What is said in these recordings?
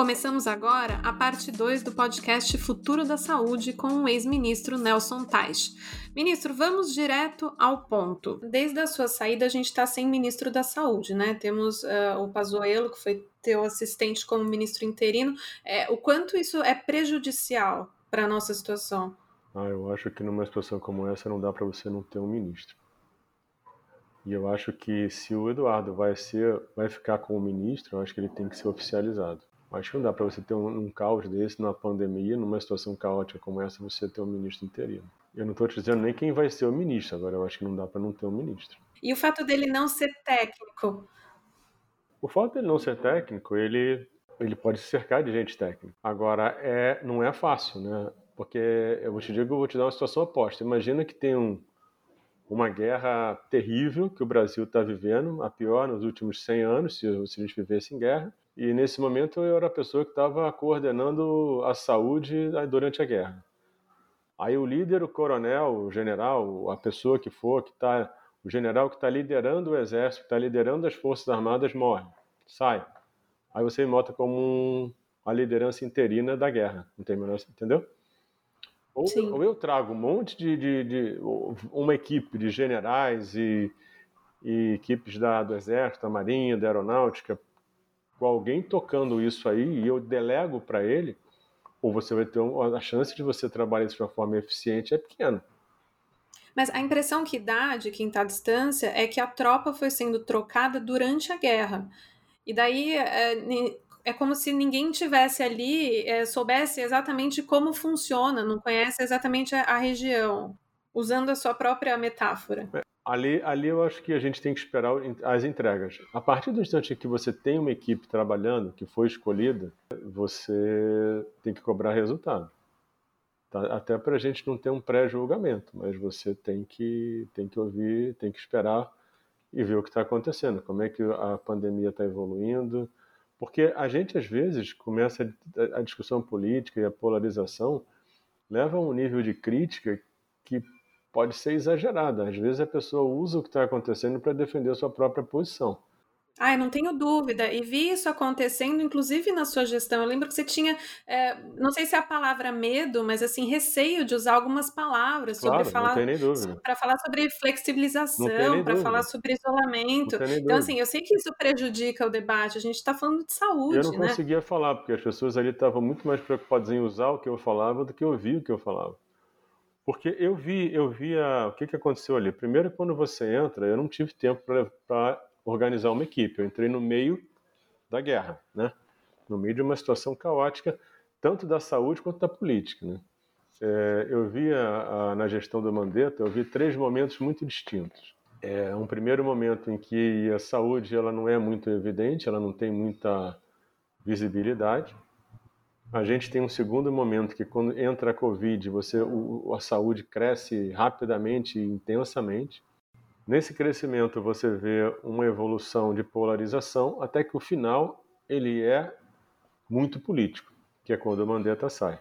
Começamos agora a parte 2 do podcast Futuro da Saúde com o ex-ministro Nelson Teich. Ministro, vamos direto ao ponto. Desde a sua saída, a gente está sem ministro da Saúde, né? Temos uh, o Pazuello, que foi teu assistente como ministro interino. É, o quanto isso é prejudicial para a nossa situação? Ah, eu acho que numa situação como essa não dá para você não ter um ministro. E eu acho que se o Eduardo vai ser, vai ficar como ministro, eu acho que ele tem que ser oficializado. Acho que não dá para você ter um, um, caos desse numa pandemia, numa situação caótica como essa, você ter um ministro interino. Eu não estou te dizendo nem quem vai ser o ministro, agora eu acho que não dá para não ter um ministro. E o fato dele não ser técnico? O fato dele não ser técnico, ele, ele pode se cercar de gente técnica. Agora, é, não é fácil, né? Porque eu vou te digo, eu vou te dar uma situação oposta. Imagina que tem um, uma guerra terrível que o Brasil está vivendo, a pior nos últimos 100 anos, se, se a gente vivesse em guerra. E nesse momento eu era a pessoa que estava coordenando a saúde durante a guerra. Aí o líder, o coronel, o general, a pessoa que for, que tá, o general que está liderando o exército, que está liderando as forças armadas, morre, sai. Aí você me nota como um, a liderança interina da guerra, entendeu? Ou, ou, eu trago um monte de, de, de, uma equipe de generais e, e equipes da, do exército, da marinha, da aeronáutica, com alguém tocando isso aí e eu delego para ele, ou você vai ter uma, a chance de você trabalhar isso de uma forma eficiente é pequena. Mas a impressão que dá de quem está à distância é que a tropa foi sendo trocada durante a guerra. E daí é, é como se ninguém tivesse ali, é, soubesse exatamente como funciona, não conhece exatamente a, a região, usando a sua própria metáfora. É, Ali, ali eu acho que a gente tem que esperar as entregas. A partir do instante que você tem uma equipe trabalhando, que foi escolhida, você tem que cobrar resultado. Tá? Até para a gente não ter um pré-julgamento, mas você tem que, tem que ouvir, tem que esperar e ver o que está acontecendo, como é que a pandemia está evoluindo. Porque a gente, às vezes, começa a, discussão política e a polarização leva a um nível de crítica que pode ser exagerada. Às vezes a pessoa usa o que está acontecendo para defender a sua própria posição. Ah, não tenho dúvida. E vi isso acontecendo, inclusive na sua gestão. Eu lembro que você tinha, é, não sei se é a palavra medo, mas assim, receio de usar algumas palavras claro, sobre falar para falar sobre flexibilização, para falar sobre isolamento. Então, assim, eu sei que isso prejudica o debate. A gente está falando de saúde. Eu não né? conseguia falar, porque as pessoas ali estavam muito mais preocupadas em usar o que eu falava do que ouvir o que eu falava. Porque eu vi, eu vi a, o que, que aconteceu ali. Primeiro, quando você entra, eu não tive tempo para organizar uma equipe. Eu entrei no meio da guerra, né? No meio de uma situação caótica, tanto da saúde quanto da política, né? É, eu vi a, a, na gestão do Mandetta, eu vi três momentos muito distintos. É um primeiro momento em que a saúde ela não é muito evidente, ela não tem muita visibilidade. A gente tem um segundo momento que quando entra a Covid, você, o, a saúde cresce rapidamente e intensamente. Nesse crescimento você vê uma evolução de polarização até que o final ele é muito político, que é quando o Mandetta sai.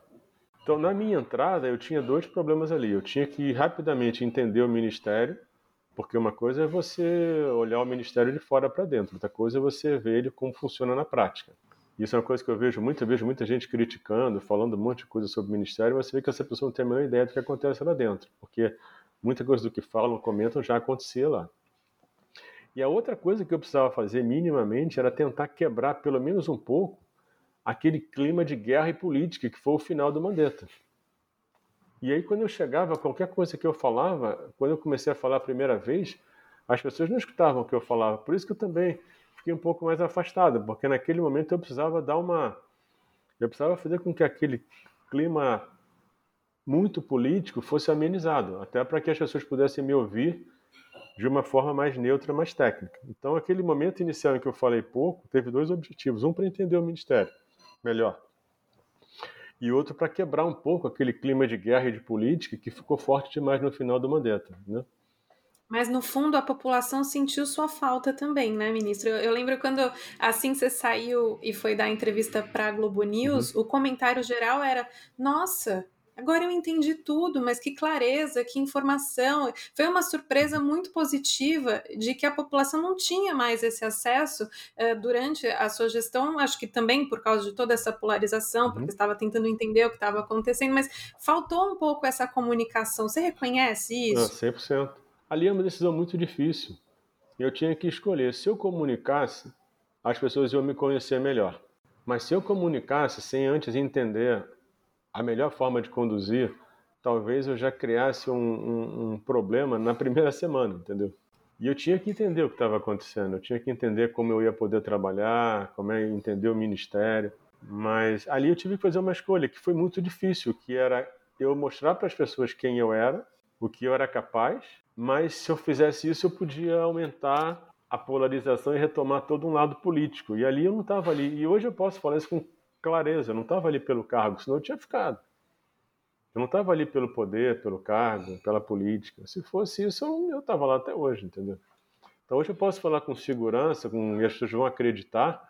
Então, na minha entrada, eu tinha dois problemas ali. Eu tinha que rapidamente entender o ministério, porque uma coisa é você olhar o ministério de fora para dentro, outra coisa é você ver ele como funciona na prática. Isso é uma coisa que eu vejo muito, eu vejo muita gente criticando, falando um monte de coisa sobre o ministério, mas você vê que essa pessoa não tem a menor ideia do que acontece lá dentro, porque muita coisa do que falam, comentam, já acontecia lá. E a outra coisa que eu precisava fazer minimamente era tentar quebrar pelo menos um pouco aquele clima de guerra e política que foi o final do Mandetta. E aí quando eu chegava, qualquer coisa que eu falava, quando eu comecei a falar a primeira vez, as pessoas não escutavam o que eu falava. Por isso que eu também fiquei um pouco mais afastado, porque naquele momento eu precisava dar uma. Eu precisava fazer com que aquele clima muito político fosse amenizado, até para que as pessoas pudessem me ouvir de uma forma mais neutra, mais técnica. Então, aquele momento inicial em que eu falei pouco, teve dois objetivos: um para entender o ministério melhor, e outro para quebrar um pouco aquele clima de guerra e de política que ficou forte demais no final do Mandetta. Né? Mas no fundo a população sentiu sua falta também, né, ministro? Eu, eu lembro quando assim você saiu e foi dar entrevista para a Globo News, uhum. o comentário geral era: nossa, agora eu entendi tudo, mas que clareza, que informação. Foi uma surpresa muito positiva de que a população não tinha mais esse acesso uh, durante a sua gestão, acho que também por causa de toda essa polarização, uhum. porque estava tentando entender o que estava acontecendo, mas faltou um pouco essa comunicação. Você reconhece isso? Não, 100%. Ali é uma decisão muito difícil. Eu tinha que escolher. Se eu comunicasse, as pessoas iam me conhecer melhor. Mas se eu comunicasse sem antes entender a melhor forma de conduzir, talvez eu já criasse um, um, um problema na primeira semana, entendeu? E eu tinha que entender o que estava acontecendo, eu tinha que entender como eu ia poder trabalhar, como é entender o ministério. Mas ali eu tive que fazer uma escolha que foi muito difícil, que era eu mostrar para as pessoas quem eu era, o que eu era capaz, mas se eu fizesse isso eu podia aumentar a polarização e retomar todo um lado político. E ali eu não estava ali. E hoje eu posso falar isso com clareza. Eu não estava ali pelo cargo, senão eu tinha ficado. Eu não estava ali pelo poder, pelo cargo, pela política. Se fosse isso, eu estava lá até hoje, entendeu? Então hoje eu posso falar com segurança, com, e as vão acreditar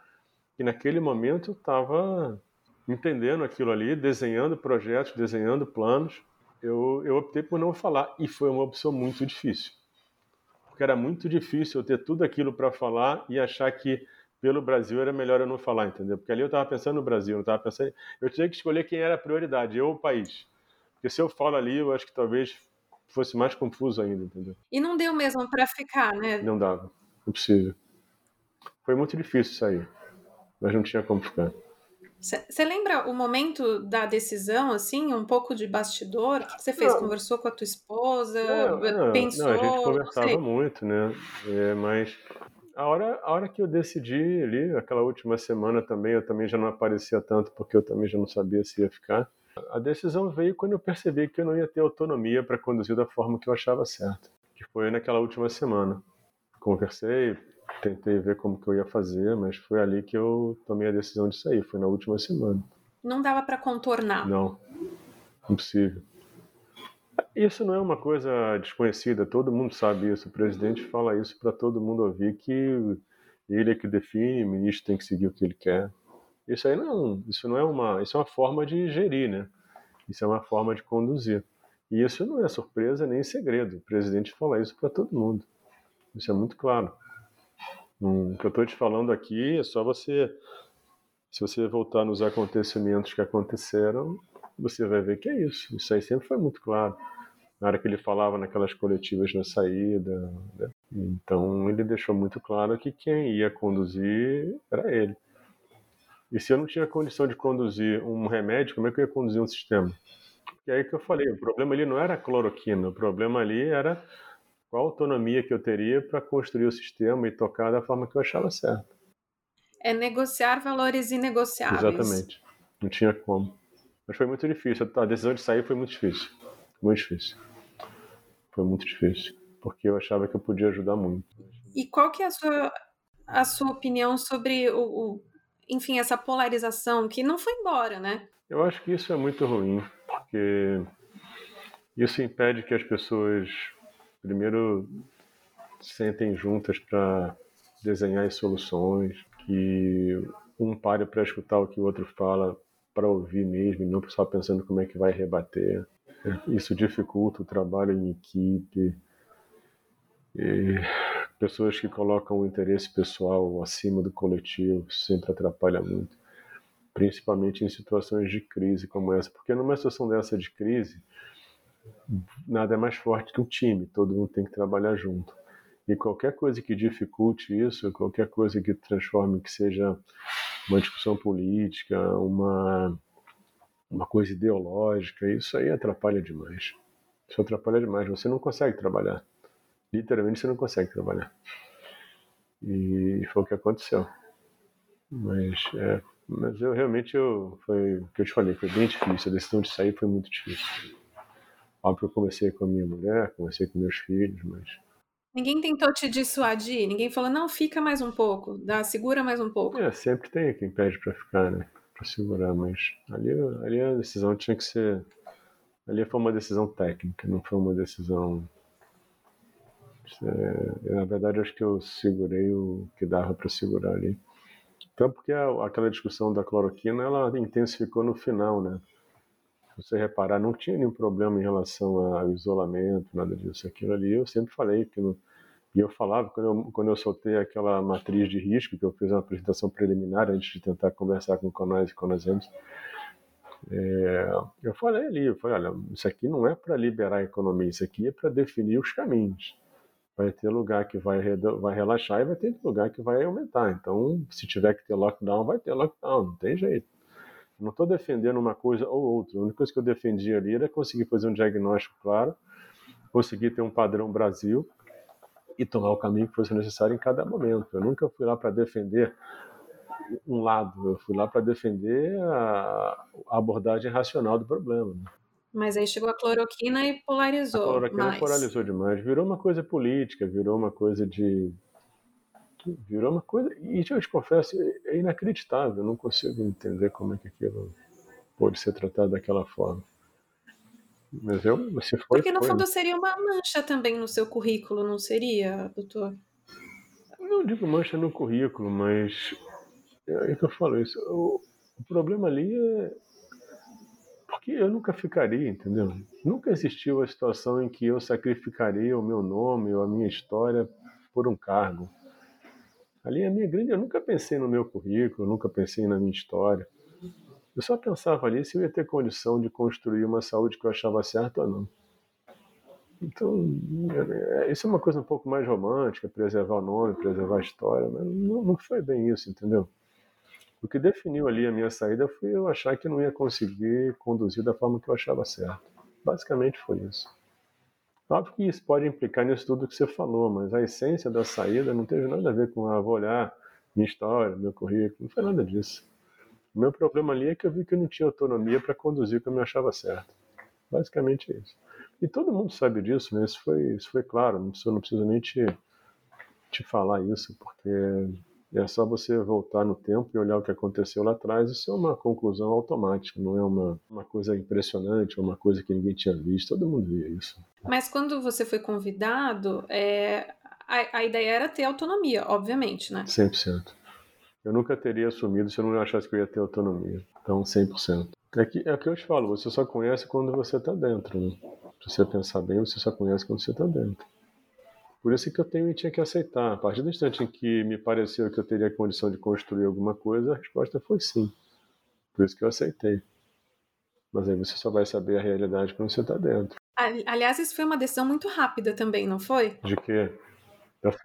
que naquele momento eu estava entendendo aquilo ali, desenhando projetos, desenhando planos. Eu, eu optei por não falar e foi uma opção muito difícil porque era muito difícil eu ter tudo aquilo para falar e achar que pelo Brasil era melhor eu não falar, entendeu? Porque ali eu estava pensando no Brasil, eu estava pensando, eu tinha que escolher quem era a prioridade, eu ou o país. Porque se eu falo ali, eu acho que talvez fosse mais confuso ainda, entendeu? E não deu mesmo para ficar, né? Não dava, impossível. Foi muito difícil sair, mas não tinha como ficar. Você lembra o momento da decisão, assim, um pouco de bastidor? O que você fez? Não. Conversou com a tua esposa? Não, pensou? Não, a gente conversava muito, né? É, mas a hora, a hora que eu decidi ali, aquela última semana também, eu também já não aparecia tanto, porque eu também já não sabia se ia ficar. A decisão veio quando eu percebi que eu não ia ter autonomia para conduzir da forma que eu achava certo, que foi naquela última semana. Conversei, tentei ver como que eu ia fazer, mas foi ali que eu tomei a decisão de sair, foi na última semana. Não dava para contornar? Não, impossível. Isso não é uma coisa desconhecida, todo mundo sabe isso. O presidente fala isso para todo mundo ouvir que ele é que define, o ministro tem que seguir o que ele quer. Isso aí não, isso não é uma, isso é uma forma de gerir, né? Isso é uma forma de conduzir. E isso não é surpresa nem segredo. O presidente fala isso para todo mundo. Isso é muito claro. O que eu estou te falando aqui é só você. Se você voltar nos acontecimentos que aconteceram, você vai ver que é isso. Isso aí sempre foi muito claro. Na hora que ele falava naquelas coletivas na saída. Né? Então ele deixou muito claro que quem ia conduzir era ele. E se eu não tinha condição de conduzir um remédio, como é que eu ia conduzir um sistema? E aí que eu falei, o problema ali não era a cloroquina, o problema ali era qual autonomia que eu teria para construir o sistema e tocar da forma que eu achava certo. É negociar valores inegociáveis. Exatamente. Não tinha como. Mas foi muito difícil. A decisão de sair foi muito difícil. Muito difícil. Foi muito difícil. Porque eu achava que eu podia ajudar muito. E qual que é a sua, a sua opinião sobre o, o enfim, essa polarização que não foi embora, né? Eu acho que isso é muito ruim, porque isso impede que as pessoas primeiro sentem juntas para desenhar as soluções, que um pare para escutar o que o outro fala, para ouvir mesmo, e não só pensando como é que vai rebater. Isso dificulta o trabalho em equipe. E pessoas que colocam o interesse pessoal acima do coletivo sempre atrapalha muito, principalmente em situações de crise como essa, porque numa situação dessa de crise, nada é mais forte que um time, todo mundo tem que trabalhar junto. E qualquer coisa que dificulte isso, qualquer coisa que transforme, que seja uma discussão política, uma, uma coisa ideológica, isso aí atrapalha demais. Isso atrapalha demais. Você não consegue trabalhar. Literalmente você não consegue trabalhar. E foi o que aconteceu. Mas, é, mas eu realmente, eu, foi o que eu te falei, foi bem difícil. A decisão de sair foi muito difícil. Óbvio que eu comecei com a minha mulher, comecei com meus filhos, mas. Ninguém tentou te dissuadir? Ninguém falou, não, fica mais um pouco, dá, segura mais um pouco. É, sempre tem quem pede para ficar, né? Para segurar, mas ali, ali a decisão tinha que ser. Ali foi uma decisão técnica, não foi uma decisão. É, na verdade, acho que eu segurei o que dava para segurar ali. Então, porque a, aquela discussão da cloroquina ela intensificou no final, né? Se você reparar, não tinha nenhum problema em relação ao isolamento, nada disso. Aquilo ali eu sempre falei que não, e eu falava, quando eu, quando eu soltei aquela matriz de risco, que eu fiz uma apresentação preliminar antes de tentar conversar com Conais e Conazemos, é, eu falei ali, eu falei, olha, isso aqui não é para liberar a economia, isso aqui é para definir os caminhos. Vai ter lugar que vai, vai relaxar e vai ter lugar que vai aumentar. Então, se tiver que ter lockdown, vai ter lockdown, não tem jeito. Não estou defendendo uma coisa ou outra. A única coisa que eu defendi ali era conseguir fazer um diagnóstico claro, conseguir ter um padrão Brasil e tomar o caminho que fosse necessário em cada momento. Eu nunca fui lá para defender um lado, eu fui lá para defender a, abordagem racional do problema. Né? Mas aí chegou a cloroquina e polarizou. A cloroquina mais. polarizou demais, virou uma coisa política, virou uma coisa de. Virou uma coisa. E eu te confesso, é inacreditável, eu não consigo entender como é que aquilo pode ser tratado daquela forma. Mas eu, você foi. Porque no foi, fundo seria uma mancha também no seu currículo, não seria, doutor? Não digo mancha no currículo, mas é, é que eu falo isso. O, o problema ali é porque eu nunca ficaria, entendeu? Nunca existiu a situação em que eu sacrificaria o meu nome ou a minha história por um cargo. Ali a minha grande, eu nunca pensei no meu currículo, nunca pensei na minha história. Eu só pensava ali se eu ia ter condição de construir uma saúde que eu achava certa ou não. Então, é, isso é uma coisa um pouco mais romântica, preservar o nome, preservar a história, mas não foi bem isso, entendeu? O que definiu ali a minha saída foi eu achar que não ia conseguir conduzir da forma que eu achava certo. Basicamente foi isso. Óbvio que isso pode implicar nisso tudo que você falou, mas a essência da saída não teve nada a ver com, ah, vou olhar minha história, meu currículo, não foi nada disso. O meu problema ali é que eu vi que eu não tinha autonomia para conduzir o que eu me achava certo. Basicamente isso. E todo mundo sabe disso, né? Isso foi, isso foi claro, não preciso, não preciso nem te, te falar isso, porque é só você voltar no tempo e olhar o que aconteceu lá atrás. Isso é uma conclusão automática, não é uma, uma coisa impressionante, uma coisa que ninguém tinha visto. Todo mundo via isso. Mas quando você foi convidado, é, a, a ideia era ter autonomia, obviamente, né? 100%. Eu nunca teria assumido se eu não achasse que eu ia ter autonomia. Então, 100%. É, que, é o que eu te falo, você só conhece quando você está dentro. Né? Se você pensar bem, você só conhece quando você está dentro. Por isso que eu tenho e tinha que aceitar. A partir do instante em que me pareceu que eu teria condição de construir alguma coisa, a resposta foi sim. Por isso que eu aceitei. Mas aí você só vai saber a realidade quando você está dentro. Aliás, isso foi uma decisão muito rápida também, não foi? De quê?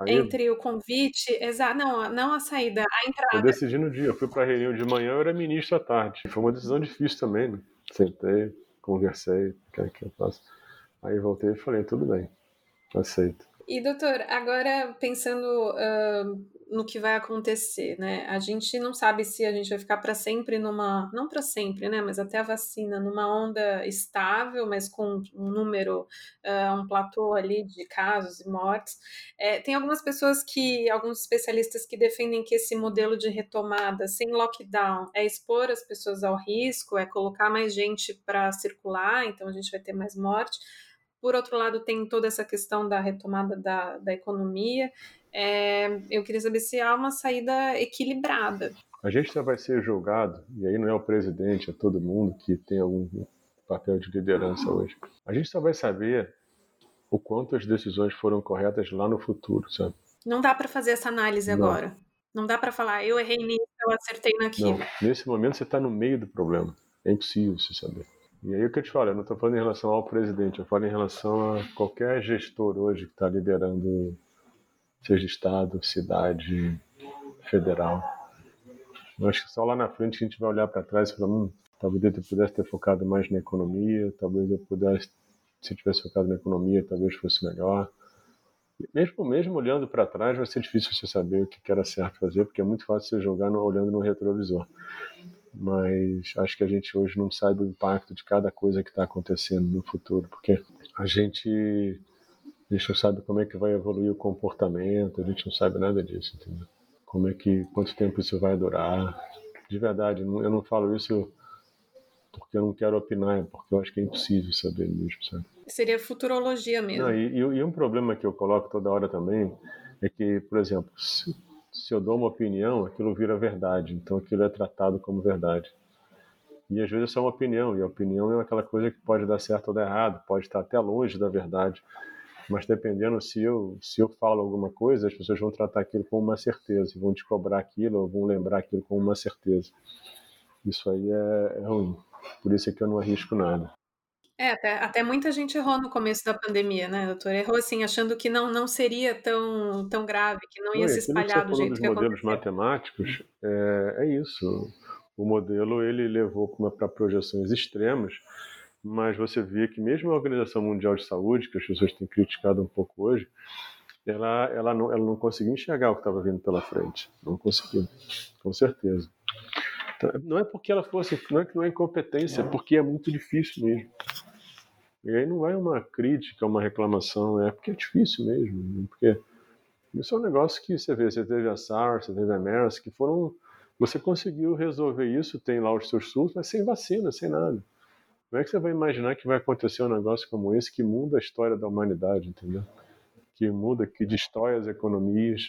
Entre o convite, exato, não, não a saída, a entrada. Eu decidi no dia, eu fui para a reunião de manhã, eu era ministro à tarde. Foi uma decisão difícil também, né? Sentei, conversei, o que é que eu faço? Aí voltei e falei, tudo bem, aceito. E doutor, agora pensando uh, no que vai acontecer, né? A gente não sabe se a gente vai ficar para sempre numa, não para sempre, né? Mas até a vacina numa onda estável, mas com um número, uh, um platô ali de casos e mortes. É, tem algumas pessoas que, alguns especialistas que defendem que esse modelo de retomada sem lockdown é expor as pessoas ao risco, é colocar mais gente para circular, então a gente vai ter mais morte. Por outro lado, tem toda essa questão da retomada da, da economia. É, eu queria saber se há uma saída equilibrada. A gente só vai ser julgado, e aí não é o presidente, é todo mundo que tem algum papel de liderança hoje. A gente só vai saber o quanto as decisões foram corretas lá no futuro, sabe? Não dá para fazer essa análise não. agora. Não dá para falar, eu errei nisso, eu acertei naquilo. Não. Nesse momento você está no meio do problema. É impossível se saber. E aí o que eu te falo, eu não estou falando em relação ao presidente, eu falo em relação a qualquer gestor hoje que está liderando, seja Estado, cidade, federal. Eu acho que só lá na frente a gente vai olhar para trás e falar, hum, talvez eu pudesse ter focado mais na economia, talvez eu pudesse, se eu tivesse focado na economia, talvez fosse melhor. Mesmo, mesmo olhando para trás, vai ser difícil você saber o que era certo fazer, porque é muito fácil você jogar no, olhando no retrovisor mas acho que a gente hoje não sabe o impacto de cada coisa que está acontecendo no futuro, porque a gente, a gente não sabe como é que vai evoluir o comportamento, a gente não sabe nada disso, entendeu? Como é que, quanto tempo isso vai durar? De verdade, eu não falo isso porque eu não quero opinar, é porque eu acho que é impossível saber mesmo, sabe? Seria futurologia mesmo. Não, e, e, um problema que eu coloco toda hora também é que, por exemplo, se, se eu dou uma opinião, aquilo vira verdade. Então aquilo é tratado como verdade. E às vezes é só uma opinião, e a opinião é aquela coisa que pode dar certo ou dar errado, pode estar até longe da verdade. Mas dependendo se eu, se eu falo alguma coisa, as pessoas vão tratar aquilo como uma certeza, vão te cobrar aquilo, ou vão lembrar aquilo como uma certeza. Isso aí é, é ruim. Por isso é que eu não arrisco nada. É, até, até muita gente errou no começo da pandemia, né, doutor? Errou assim, achando que não, não seria tão, tão grave, que não ia se espalhar do jeito que aconteceu. modelos matemáticos, é, é isso. O modelo ele levou para projeções extremas, mas você vê que mesmo a Organização Mundial de Saúde, que as pessoas têm criticado um pouco hoje, ela, ela, não, ela não conseguiu enxergar o que estava vindo pela frente. Não conseguiu, com certeza. Então, não é porque ela fosse, não é que não é incompetência, é porque é muito difícil mesmo. E aí não é uma crítica, uma reclamação, é porque é difícil mesmo. Porque isso é um negócio que você vê, você teve a SARS, você teve a MERS, que foram. Você conseguiu resolver isso, tem lá os seus surtos, mas sem vacina, sem nada. Como é que você vai imaginar que vai acontecer um negócio como esse que muda a história da humanidade, entendeu? Que muda, que destrói as economias.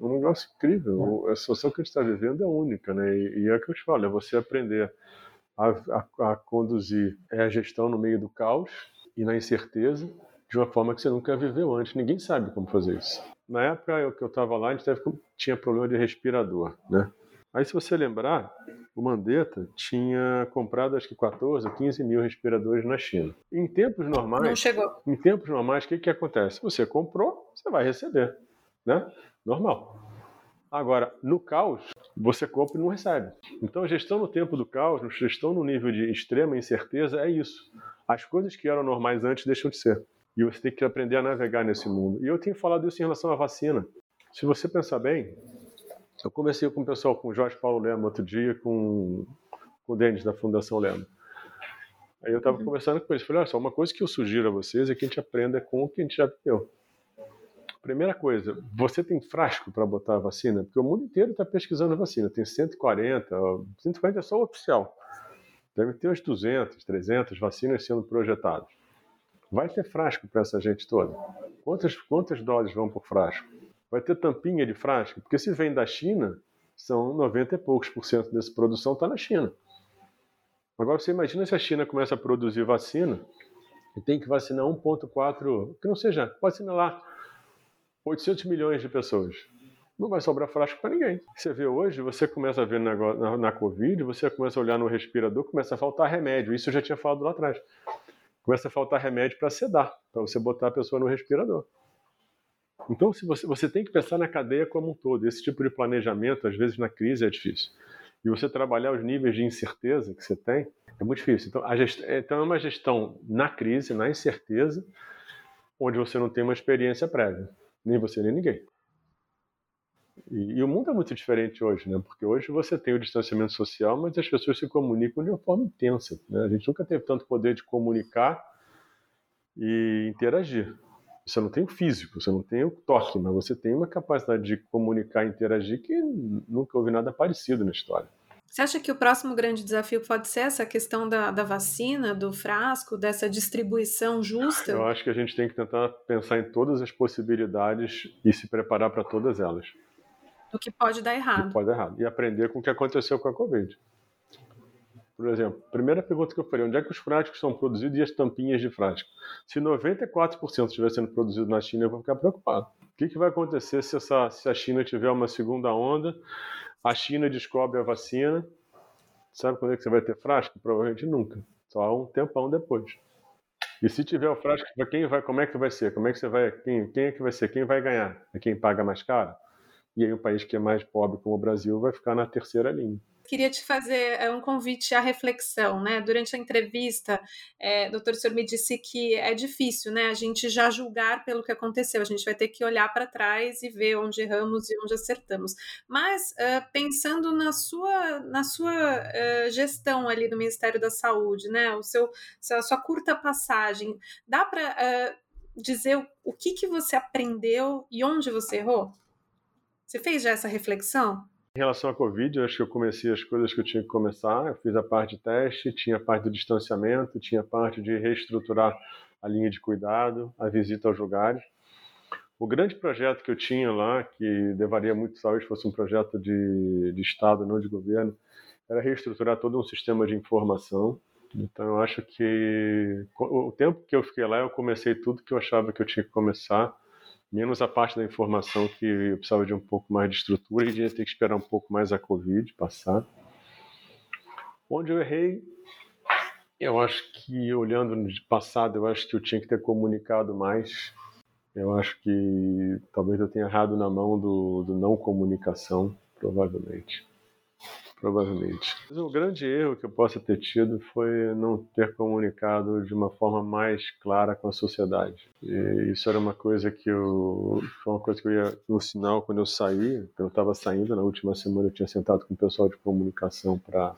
Um negócio incrível. A situação que a gente está vivendo é única, né? E, e é o que eu te falo, é você aprender a, a, a conduzir é a gestão no meio do caos e na incerteza de uma forma que você nunca viveu antes. Ninguém sabe como fazer isso. Na época que eu estava lá, a gente teve, tinha problema de respirador, né? Aí, se você lembrar, o Mandetta tinha comprado acho que 14, 15 mil respiradores na China. Em tempos normais, não chegou. Em tempos normais, o que que acontece? Você comprou, você vai receber, né? Normal. Agora, no caos, você compra e não recebe. Então, a gestão no tempo do caos, a gestão no nível de extrema incerteza é isso. As coisas que eram normais antes deixam de ser. E você tem que aprender a navegar nesse mundo. E eu tenho falado isso em relação à vacina. Se você pensar bem, eu conversei com o pessoal, com o Jorge Paulo Lema outro dia, com, com o Denis da Fundação Lema. Aí eu estava uhum. conversando com eles, falei, olha só, uma coisa que eu sugiro a vocês é que a gente aprenda com o que a gente já viveu. Primeira coisa, você tem frasco para botar a vacina? Porque o mundo inteiro está pesquisando vacina. Tem 140, 140 é só oficial. Deve ter uns 200, 300 vacinas sendo projetadas. Vai ter frasco para essa gente toda? Quantas, quantas doses vão por frasco? Vai ter tampinha de frasco? Porque se vem da China, são 90 e poucos por cento dessa produção está na China. Agora você imagina se a China começa a produzir vacina e tem que vacinar 1,4, que não seja, vacina lá 800 milhões de pessoas. Não vai sobrar frasco para ninguém. Você vê hoje, você começa a ver na, na, na, Covid, você começa a olhar no respirador, começa a faltar remédio. Isso eu já tinha falado lá atrás. Começa a faltar remédio para sedar, para você botar a pessoa no respirador. Então, se você, você tem que pensar na cadeia como um todo. Esse tipo de planejamento, às vezes, na crise é difícil. E você trabalhar os níveis de incerteza que você tem é muito difícil. Então, gest... então é uma gestão na crise, na incerteza, onde você não tem uma experiência prévia nem você nem ninguém. E, e, o mundo é muito diferente hoje, né? Porque hoje você tem o distanciamento social, mas as pessoas se comunicam de uma forma intensa. Né? A gente nunca teve tanto poder de comunicar e interagir. Você não tem o físico, você não tem o toque, mas você tem uma capacidade de comunicar e interagir que nunca houve nada parecido na história. Você acha que o próximo grande desafio pode ser essa questão da, da vacina, do frasco, dessa distribuição justa? Eu acho que a gente tem que tentar pensar em todas as possibilidades e se preparar para todas elas. O que pode dar errado. O que pode dar errado. E aprender com o que aconteceu com a Covid. Por exemplo, primeira pergunta que eu falei, onde é que os frascos são produzidos e as tampinhas de frasco? Se 94% estiver sendo produzido na China, eu vou ficar preocupado. O que, que vai acontecer se, essa, se a China tiver uma segunda onda a China descobre a vacina. Sabe quando é que você vai ter frasco? Provavelmente nunca. Só um tempão depois. E se tiver o frasco, quem vai, como é que vai ser? Como é que você vai, quem, quem é que vai ser? Quem vai ganhar? É quem paga mais caro? E aí o país que é mais pobre como o Brasil vai ficar na terceira linha queria te fazer é, um convite à reflexão, né? Durante a entrevista, é, doutor, o senhor me disse que é difícil, né? A gente já julgar pelo que aconteceu, a gente vai ter que olhar para trás e ver onde erramos e onde acertamos. Mas uh, pensando na sua, na sua uh, gestão ali do Ministério da Saúde, né? O seu, a sua curta passagem, dá para uh, dizer o, o que, que você aprendeu e onde você errou? Você fez já essa reflexão? Em relação à Covid, eu acho que eu comecei as coisas que eu tinha que começar. Eu fiz a parte de teste, tinha a parte do distanciamento, tinha a parte de reestruturar a linha de cuidado, a visita aos lugares. O grande projeto que eu tinha lá, que levaria muito saúde, fosse um projeto de, de Estado, não de governo, era reestruturar todo um sistema de informação. Então, eu acho que o tempo que eu fiquei lá, eu comecei tudo que eu achava que eu tinha que começar, menos a parte da informação que eu precisava de um pouco mais de estrutura e ia ter que esperar um pouco mais a Covid passar. Onde eu errei, eu acho que, olhando no passado, eu acho que eu tinha que ter comunicado mais. Eu acho que talvez eu tenha errado na mão do, do não comunicação, provavelmente provavelmente. Mas o grande erro que eu possa ter tido foi não ter comunicado de uma forma mais clara com a sociedade. E isso era uma coisa que eu foi uma coisa que eu ia no sinal quando eu saí, quando eu estava saindo na última semana eu tinha sentado com o pessoal de comunicação para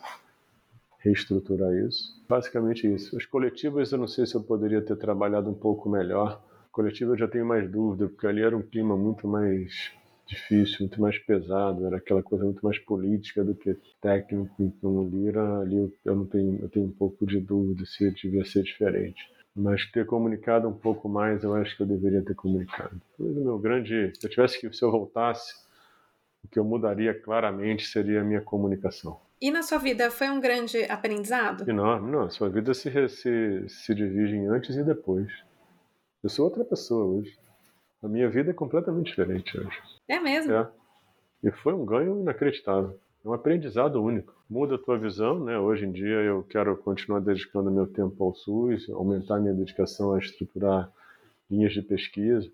reestruturar isso. Basicamente isso. As coletivas eu não sei se eu poderia ter trabalhado um pouco melhor. Coletiva eu já tenho mais dúvida, porque ali era um clima muito mais difícil, muito mais pesado, era aquela coisa muito mais política do que técnico. Então, Lira, ali eu, eu não tenho, eu tenho um pouco de dúvida se devia ser diferente. Mas ter comunicado um pouco mais, eu acho que eu deveria ter comunicado. Mas o meu grande, se eu tivesse que, se eu voltasse, o que eu mudaria claramente seria a minha comunicação. E na sua vida foi um grande aprendizado? Enorme, não. Sua vida se, se, se divide em antes e depois. Eu sou outra pessoa hoje. A minha vida é completamente diferente hoje. É mesmo? É. E foi um ganho inacreditável. É um aprendizado único. Muda a tua visão, né? Hoje em dia eu quero continuar dedicando meu tempo ao SUS, aumentar minha dedicação a estruturar linhas de pesquisa.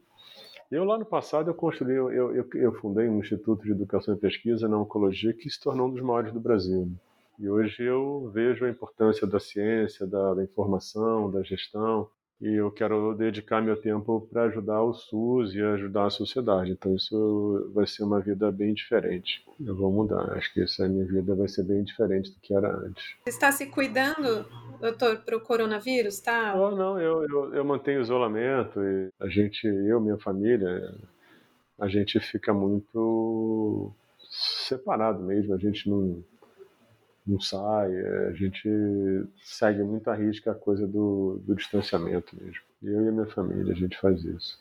Eu lá no passado eu construí, eu, eu, eu fundei um instituto de educação e pesquisa na oncologia que se tornou um dos maiores do Brasil. E hoje eu vejo a importância da ciência, da, da informação, da gestão, e eu quero dedicar meu tempo para ajudar o SUS e ajudar a sociedade. Então isso vai ser uma vida bem diferente. Eu vou mudar. Acho que essa minha vida vai ser bem diferente do que era antes. Você está se cuidando, doutor, para o coronavírus, tá? Oh, não, eu, eu, eu mantenho isolamento e a gente, eu, minha família, a gente fica muito separado mesmo. A gente não não sai, é, a gente segue muito a risca a coisa do, do distanciamento mesmo. Eu e a minha família, a gente faz isso.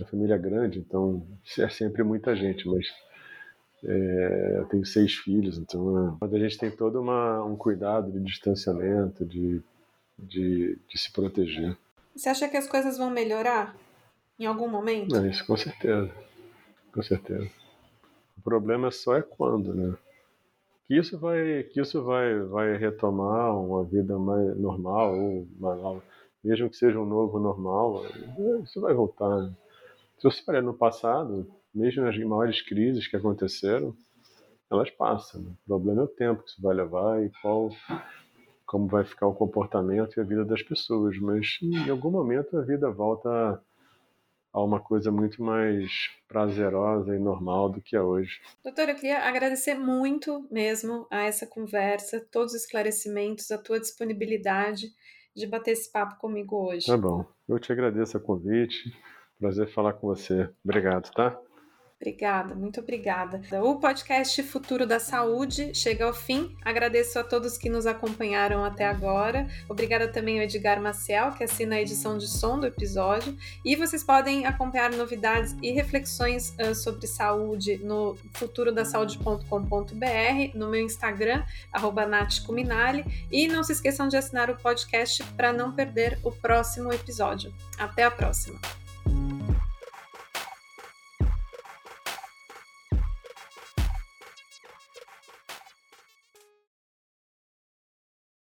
A família é grande, então é sempre muita gente, mas é, eu tenho seis filhos, então é, a gente tem todo uma, um cuidado de distanciamento, de, de, de se proteger. Você acha que as coisas vão melhorar em algum momento? É, isso com certeza, com certeza. O problema só é quando, né? Que isso vai que isso vai vai retomar uma vida mais normal ou uma, mesmo que seja um novo normal isso vai voltar se você olhar no passado mesmo nas maiores crises que aconteceram elas passam o problema é o tempo que isso vai levar e qual como vai ficar o comportamento e a vida das pessoas mas em algum momento a vida volta a uma coisa muito mais prazerosa e normal do que é hoje. Doutora, eu queria agradecer muito mesmo a essa conversa, todos os esclarecimentos, a tua disponibilidade de bater esse papo comigo hoje. Tá bom. Eu te agradeço o convite. Prazer falar com você. Obrigado, tá? Obrigada, muito obrigada. O podcast Futuro da Saúde chega ao fim. Agradeço a todos que nos acompanharam até agora. Obrigada também ao Edgar Maciel, que assina a edição de som do episódio. E vocês podem acompanhar novidades e reflexões uh, sobre saúde no futurodasaude.com.br, no meu Instagram, @natcuminali E não se esqueçam de assinar o podcast para não perder o próximo episódio. Até a próxima!